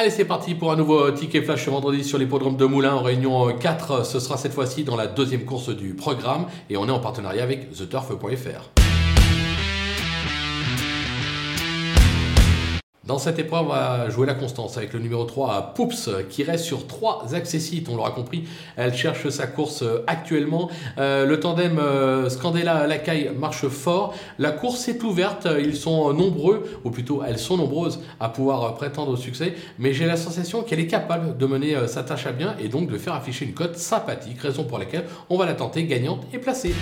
Allez, c'est parti pour un nouveau ticket flash ce vendredi sur l'hippodrome de Moulins en réunion 4. Ce sera cette fois-ci dans la deuxième course du programme et on est en partenariat avec TheTurf.fr. Dans cette épreuve, on va jouer la constance avec le numéro 3, Poups, qui reste sur trois accessites. On l'aura compris, elle cherche sa course actuellement. Euh, le tandem euh, Scandella Lacaille marche fort. La course est ouverte. Ils sont nombreux, ou plutôt elles sont nombreuses, à pouvoir prétendre au succès. Mais j'ai la sensation qu'elle est capable de mener euh, sa tâche à bien et donc de faire afficher une cote sympathique, raison pour laquelle on va la tenter gagnante et placée.